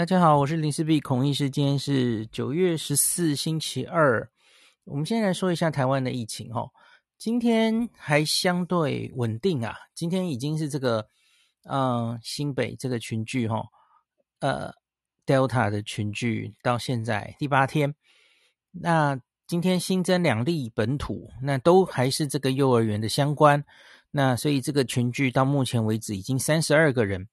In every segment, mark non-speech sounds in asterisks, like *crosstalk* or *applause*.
大家好，我是林思碧孔医师。今天是九月十四，星期二。我们先来说一下台湾的疫情哈。今天还相对稳定啊。今天已经是这个嗯新北这个群聚哈，呃 Delta 的群聚到现在第八天。那今天新增两例本土，那都还是这个幼儿园的相关。那所以这个群聚到目前为止已经三十二个人。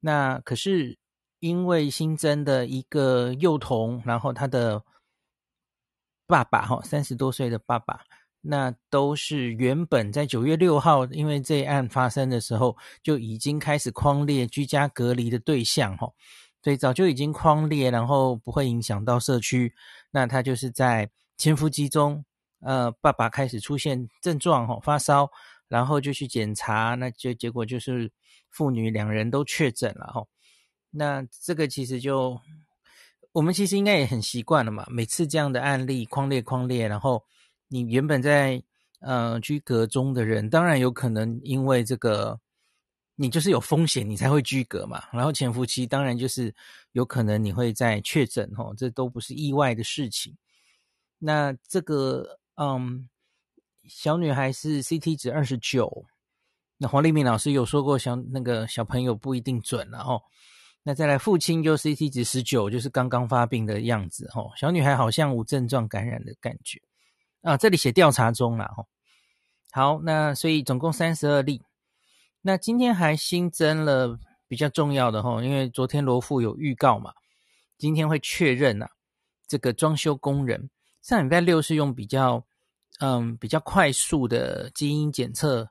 那可是。因为新增的一个幼童，然后他的爸爸哈，三十多岁的爸爸，那都是原本在九月六号，因为这一案发生的时候就已经开始框列居家隔离的对象哈，所以早就已经框列，然后不会影响到社区。那他就是在潜伏期中，呃，爸爸开始出现症状哈，发烧，然后就去检查，那就结果就是父女两人都确诊了哈。那这个其实就，我们其实应该也很习惯了嘛。每次这样的案例框列框列，然后你原本在呃居隔中的人，当然有可能因为这个你就是有风险，你才会居隔嘛。然后潜伏期当然就是有可能你会再确诊哦，这都不是意外的事情。那这个嗯，小女孩是 CT 值二十九，那黄立明老师有说过小那个小朋友不一定准了哦。那再来，父亲就 CT 值十九，就是刚刚发病的样子吼。小女孩好像无症状感染的感觉啊，这里写调查中了哈。好，那所以总共三十二例。那今天还新增了比较重要的哈，因为昨天罗富有预告嘛，今天会确认啊，这个装修工人上礼拜六是用比较嗯比较快速的基因检测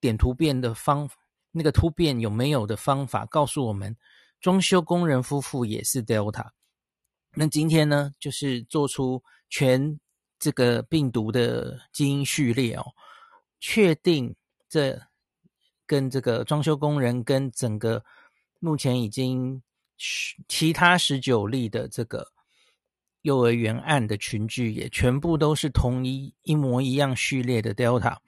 点突变的方，那个突变有没有的方法告诉我们。装修工人夫妇也是 Delta，那今天呢，就是做出全这个病毒的基因序列哦，确定这跟这个装修工人跟整个目前已经其他十九例的这个幼儿园案的群聚也全部都是同一一模一样序列的 Delta，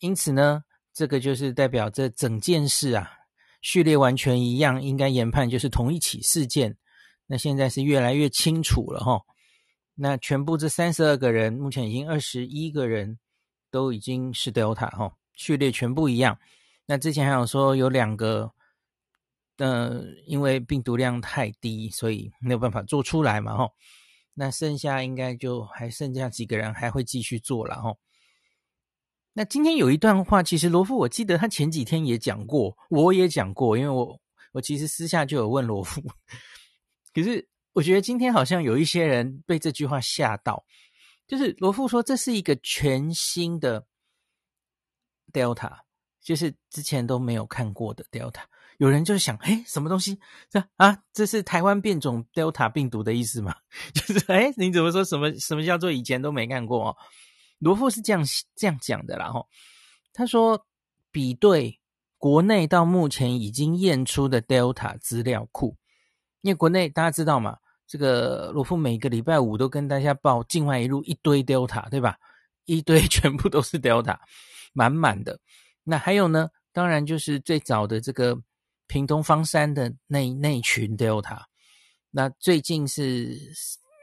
因此呢，这个就是代表这整件事啊。序列完全一样，应该研判就是同一起事件。那现在是越来越清楚了哈。那全部这三十二个人，目前已经二十一个人都已经是 Delta 哈，序列全部一样。那之前还有说有两个，呃，因为病毒量太低，所以没有办法做出来嘛哈。那剩下应该就还剩下几个人还会继续做了哈。那今天有一段话，其实罗富，我记得他前几天也讲过，我也讲过，因为我我其实私下就有问罗富，*laughs* 可是我觉得今天好像有一些人被这句话吓到，就是罗富说这是一个全新的 Delta，就是之前都没有看过的 Delta，有人就想，哎，什么东西？这啊，这是台湾变种 Delta 病毒的意思吗？*laughs* 就是哎，你怎么说什么什么叫做以前都没看过哦？罗富是这样这样讲的啦，吼，他说比对国内到目前已经验出的 Delta 资料库，因为国内大家知道嘛，这个罗富每个礼拜五都跟大家报境外一路一堆 Delta，对吧？一堆 *laughs* 全部都是 Delta，满满的。那还有呢，当然就是最早的这个屏东方山的那那群 Delta，那最近是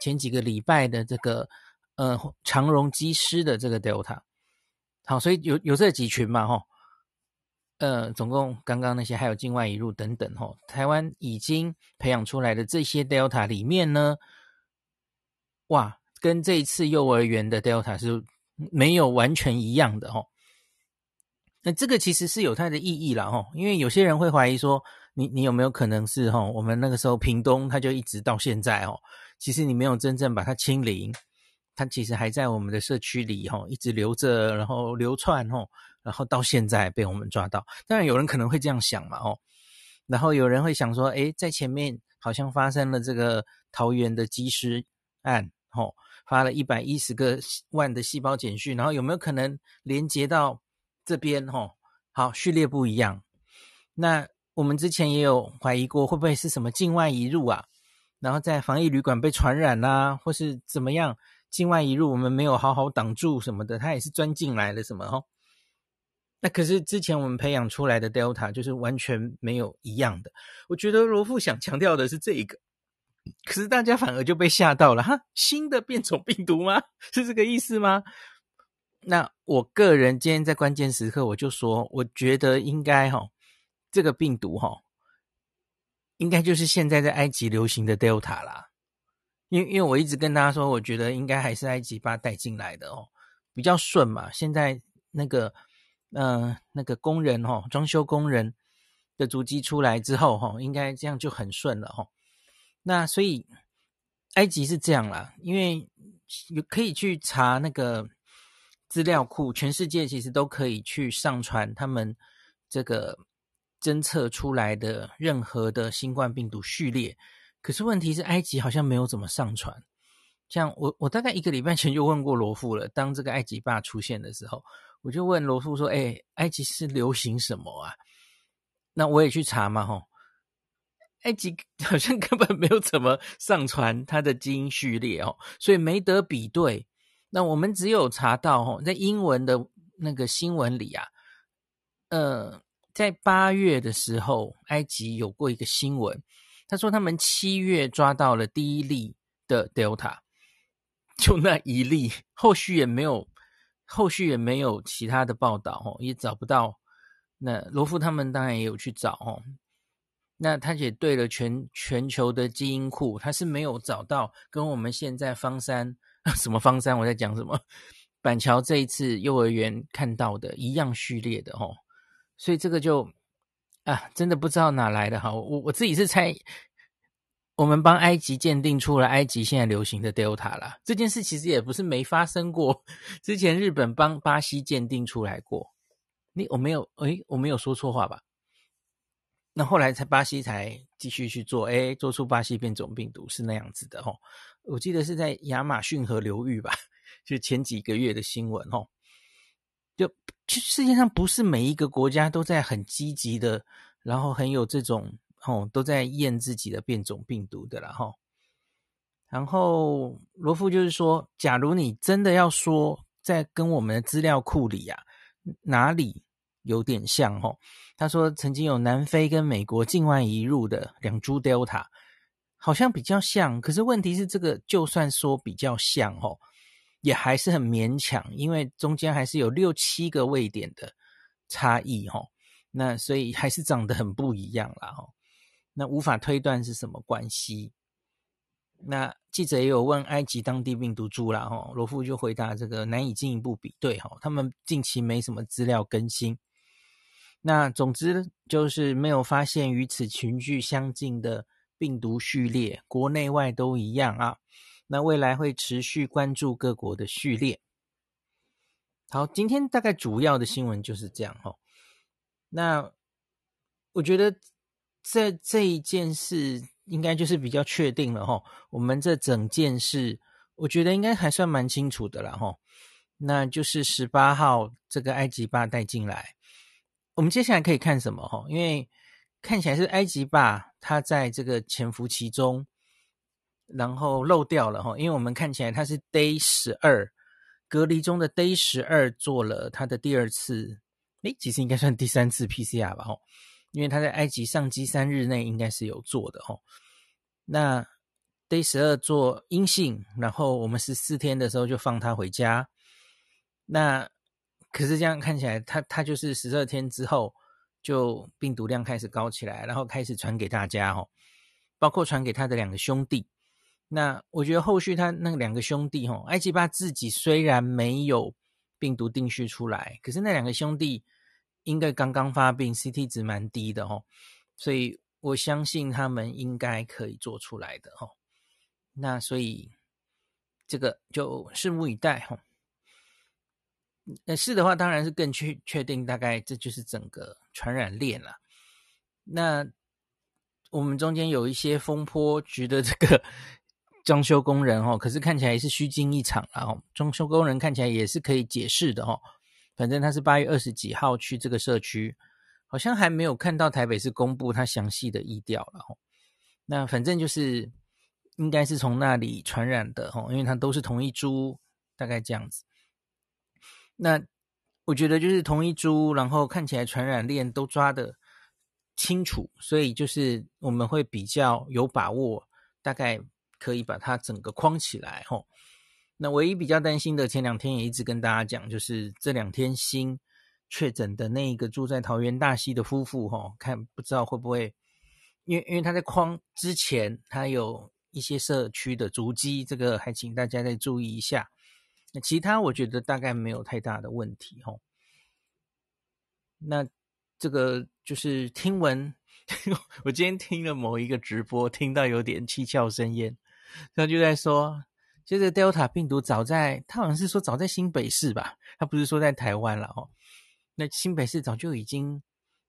前几个礼拜的这个。呃，长荣机师的这个 Delta，好，所以有有这几群嘛，吼，呃，总共刚刚那些还有境外移入等等，吼，台湾已经培养出来的这些 Delta 里面呢，哇，跟这一次幼儿园的 Delta 是没有完全一样的，吼。那这个其实是有它的意义啦，吼，因为有些人会怀疑说，你你有没有可能是，吼，我们那个时候屏东它就一直到现在，哦，其实你没有真正把它清零。它其实还在我们的社区里吼，一直留着，然后流窜吼，然后到现在被我们抓到。当然有人可能会这样想嘛吼，然后有人会想说，诶，在前面好像发生了这个桃园的机师案吼，发了一百一十个万的细胞简讯，然后有没有可能连接到这边吼？好，序列不一样。那我们之前也有怀疑过，会不会是什么境外移入啊？然后在防疫旅馆被传染啊，或是怎么样？境外移入，我们没有好好挡住什么的，他也是钻进来了什么哈？那可是之前我们培养出来的 Delta 就是完全没有一样的。我觉得罗富想强调的是这个，可是大家反而就被吓到了哈，新的变种病毒吗？是这个意思吗？那我个人今天在关键时刻我就说，我觉得应该哈，这个病毒哈，应该就是现在在埃及流行的 Delta 啦。因为因为我一直跟大家说，我觉得应该还是埃及把带进来的哦，比较顺嘛。现在那个。嗯、呃，那个工人、哦，装修工人的足迹出来之后哈、哦，应该这样就很顺了哈、哦。那所以埃及是这样啦，因为有可以去查那个资料库，全世界其实都可以去上传他们这个侦测出来的任何的新冠病毒序列。可是问题是，埃及好像没有怎么上传。像我，我大概一个礼拜前就问过罗富了，当这个埃及爸出现的时候。我就问罗富说：“哎，埃及是流行什么啊？”那我也去查嘛，吼，埃及 *laughs* 好像根本没有怎么上传它的基因序列哦，所以没得比对。那我们只有查到，吼，在英文的那个新闻里啊，呃，在八月的时候，埃及有过一个新闻，他说他们七月抓到了第一例的 Delta，就那一例，后续也没有。后续也没有其他的报道哦，也找不到。那罗富他们当然也有去找哦。那他也对了全全球的基因库，他是没有找到跟我们现在方山 *laughs* 什么方山我在讲什么板桥这一次幼儿园看到的一样序列的哦。所以这个就啊，真的不知道哪来的哈。我我自己是猜。我们帮埃及鉴定出了埃及现在流行的 Delta 啦，这件事其实也不是没发生过。之前日本帮巴西鉴定出来过，你我没有诶，我没有说错话吧？那后来才巴西才继续去做，诶，做出巴西变种病毒是那样子的哦。我记得是在亚马逊河流域吧，就前几个月的新闻哦。就世界上不是每一个国家都在很积极的，然后很有这种。哦，都在验自己的变种病毒的啦，哈。然后罗富就是说，假如你真的要说，在跟我们的资料库里呀、啊，哪里有点像？哈，他说曾经有南非跟美国境外移入的两株 Delta，好像比较像。可是问题是，这个就算说比较像，哦，也还是很勉强，因为中间还是有六七个位点的差异，哈。那所以还是长得很不一样啦，哈。那无法推断是什么关系。那记者也有问埃及当地病毒株啦，哈，罗富就回答这个难以进一步比对，哈，他们近期没什么资料更新。那总之就是没有发现与此群聚相近的病毒序列，国内外都一样啊。那未来会持续关注各国的序列。好，今天大概主要的新闻就是这样，哈。那我觉得。这这一件事应该就是比较确定了哈，我们这整件事，我觉得应该还算蛮清楚的了哈。那就是十八号这个埃及霸带进来，我们接下来可以看什么哈？因为看起来是埃及霸他在这个潜伏期中，然后漏掉了哈，因为我们看起来他是 day 十二隔离中的 day 十二做了他的第二次，诶，其实应该算第三次 PCR 吧哈。因为他在埃及上机三日内应该是有做的哦。那 day 十二做阴性，然后我们十四天的时候就放他回家。那可是这样看起来，他他就是十二天之后就病毒量开始高起来，然后开始传给大家哦，包括传给他的两个兄弟。那我觉得后续他那两个兄弟哦，埃及巴自己虽然没有病毒定序出来，可是那两个兄弟。应该刚刚发病，CT 值蛮低的哦，所以我相信他们应该可以做出来的哦。那所以这个就拭目以待哈。那是的话，当然是更确确定，大概这就是整个传染链了。那我们中间有一些风波局的这个装修工人哦，可是看起来也是虚惊一场了哦。装修工人看起来也是可以解释的哦。反正他是八月二十几号去这个社区，好像还没有看到台北市公布他详细的疫调了吼。那反正就是应该是从那里传染的哦，因为他都是同一株，大概这样子。那我觉得就是同一株，然后看起来传染链都抓得清楚，所以就是我们会比较有把握，大概可以把它整个框起来吼。那唯一比较担心的，前两天也一直跟大家讲，就是这两天新确诊的那一个住在桃园大溪的夫妇吼，看不知道会不会，因为因为他在框之前，他有一些社区的足迹，这个还请大家再注意一下。那其他我觉得大概没有太大的问题吼。那这个就是听闻，*laughs* 我今天听了某一个直播，听到有点七窍生烟，他就在说，这个 Delta 病毒早在他好像是说早在新北市吧，他不是说在台湾了哦。那新北市早就已经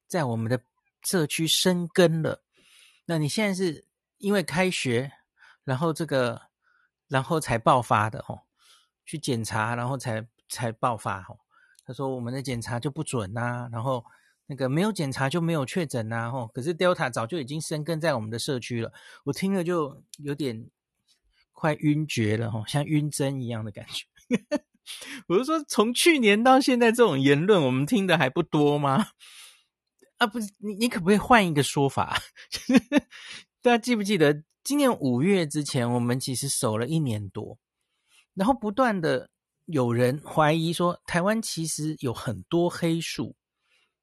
在我们的社区生根了。那你现在是因为开学，然后这个然后才爆发的哦。去检查，然后才才爆发哦。他说我们的检查就不准呐、然后那个没有检查就没有确诊呐吼。可是 Delta 早就已经生根在我们的社区了，我听了就有点快晕厥了哈，像晕针一样的感觉。*laughs* 我就说从去年到现在，这种言论我们听的还不多吗？啊，不是你，你可不可以换一个说法？*laughs* 大家记不记得今年五月之前，我们其实守了一年多。然后不断的有人怀疑说，台湾其实有很多黑数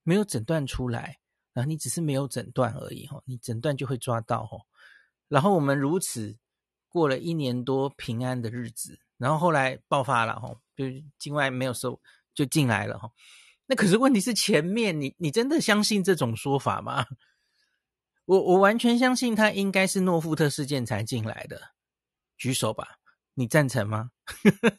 没有诊断出来，然后你只是没有诊断而已哈，你诊断就会抓到哈，然后我们如此过了一年多平安的日子，然后后来爆发了，就境外没有收就进来了，那可是问题是前面你你真的相信这种说法吗？我我完全相信他应该是诺富特事件才进来的，举手吧。你赞成吗？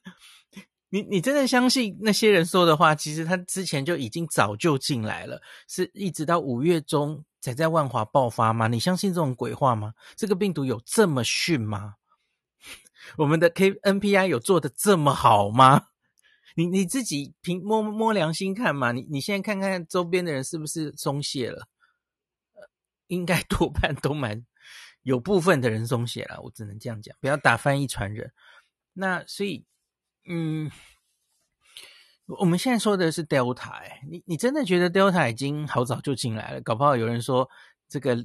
*laughs* 你你真的相信那些人说的话？其实他之前就已经早就进来了，是一直到五月中才在万华爆发吗？你相信这种鬼话吗？这个病毒有这么逊吗？我们的 K NPI 有做的这么好吗？你你自己凭摸摸良心看嘛？你你现在看看周边的人是不是松懈了？应该多半都蛮。有部分的人松懈了，我只能这样讲，不要打翻一船人。那所以，嗯，我们现在说的是 Delta，哎，你你真的觉得 Delta 已经好早就进来了？搞不好有人说，这个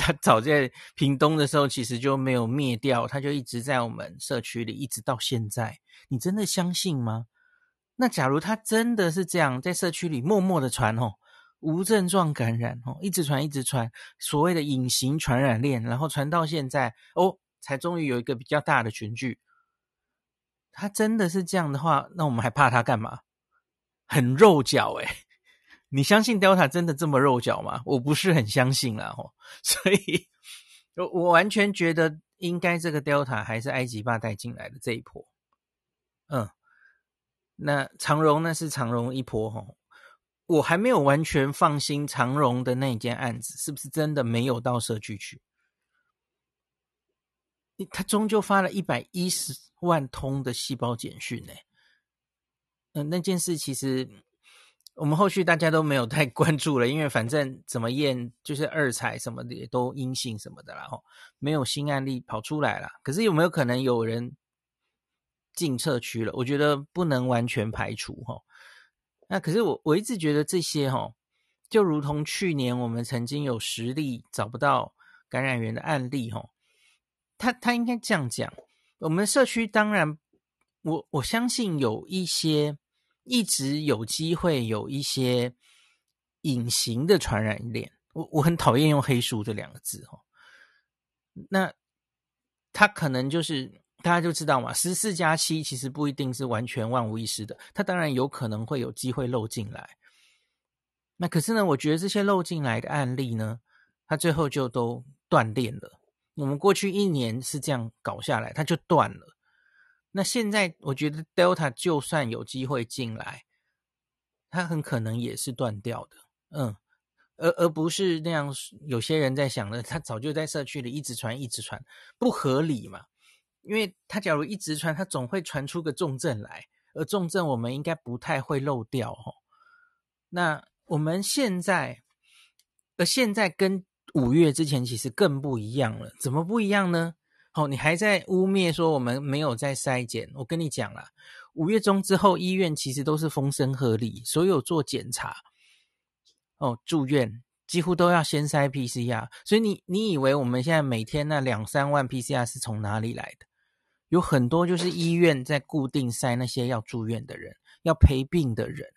他早在屏东的时候其实就没有灭掉，他就一直在我们社区里，一直到现在。你真的相信吗？那假如他真的是这样，在社区里默默的传哦。无症状感染哦，一直传一直传，所谓的隐形传染链，然后传到现在哦，才终于有一个比较大的群聚。他真的是这样的话，那我们还怕他干嘛？很肉脚诶，你相信 Delta 真的这么肉脚吗？我不是很相信啦吼，*laughs* 所以我我完全觉得应该这个 Delta 还是埃及爸带进来的这一波。嗯，那长荣那是长荣一波吼。我还没有完全放心长荣的那件案子是不是真的没有到社区去？他终究发了一百一十万通的细胞简讯呢。嗯，那件事其实我们后续大家都没有太关注了，因为反正怎么验就是二采什么的也都阴性什么的，然后没有新案例跑出来了。可是有没有可能有人进社区了？我觉得不能完全排除哈。那可是我我一直觉得这些齁，就如同去年我们曾经有十例找不到感染源的案例齁，他他应该这样讲，我们社区当然我我相信有一些一直有机会有一些隐形的传染链，我我很讨厌用黑数这两个字齁，那他可能就是。大家就知道嘛，十四加七其实不一定是完全万无一失的，它当然有可能会有机会漏进来。那可是呢，我觉得这些漏进来的案例呢，它最后就都断链了。我们过去一年是这样搞下来，它就断了。那现在我觉得 Delta 就算有机会进来，它很可能也是断掉的。嗯，而而不是那样，有些人在想呢，他早就在社区里一直传，一直传，不合理嘛。因为他假如一直传，他总会传出个重症来，而重症我们应该不太会漏掉哦。那我们现在，而现在跟五月之前其实更不一样了。怎么不一样呢？哦，你还在污蔑说我们没有在筛检。我跟你讲啦，五月中之后，医院其实都是风声鹤唳，所有做检查哦，住院几乎都要先筛 PCR。所以你你以为我们现在每天那两三万 PCR 是从哪里来的？有很多就是医院在固定筛那些要住院的人，要陪病的人。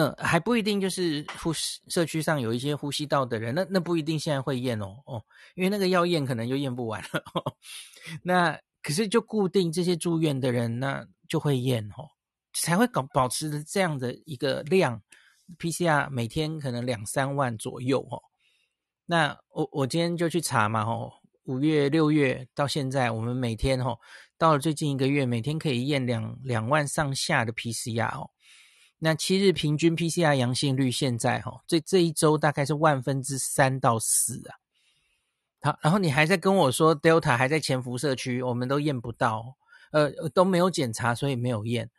嗯，还不一定就是呼吸社区上有一些呼吸道的人，那那不一定现在会验哦哦，因为那个要验可能就验不完了。*laughs* 哦、那可是就固定这些住院的人，那就会验哦，才会搞保持着这样的一个量，PCR 每天可能两三万左右哦。那我我今天就去查嘛哦，五月六月到现在，我们每天哦，到了最近一个月，每天可以验两两万上下的 PCR 哦。那七日平均 PCR 阳性率现在哈，这这一周大概是万分之三到四啊。好，然后你还在跟我说 Delta 还在潜伏社区，我们都验不到，呃，都没有检查，所以没有验。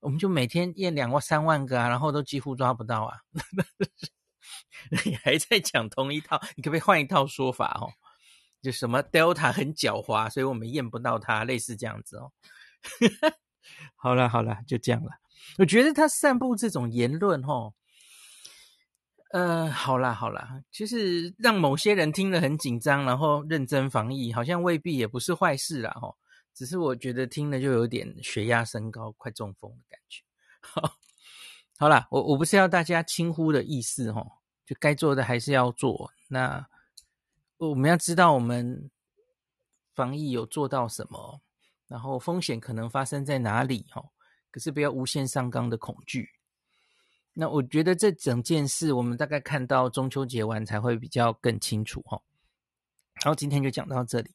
我们就每天验两万三万个啊，然后都几乎抓不到啊。*laughs* 你还在讲同一套，你可不可以换一套说法哦？就什么 Delta 很狡猾，所以我们验不到它，类似这样子哦。*laughs* 好了好了，就这样了。我觉得他散布这种言论，吼，呃，好啦好啦，就是让某些人听了很紧张，然后认真防疫，好像未必也不是坏事啦，吼。只是我觉得听了就有点血压升高，快中风的感觉。*laughs* 好，好啦，我我不是要大家轻忽的意思，吼，就该做的还是要做。那我们要知道我们防疫有做到什么，然后风险可能发生在哪里，吼。可是不要无限上纲的恐惧。那我觉得这整件事，我们大概看到中秋节完才会比较更清楚哈。然后今天就讲到这里。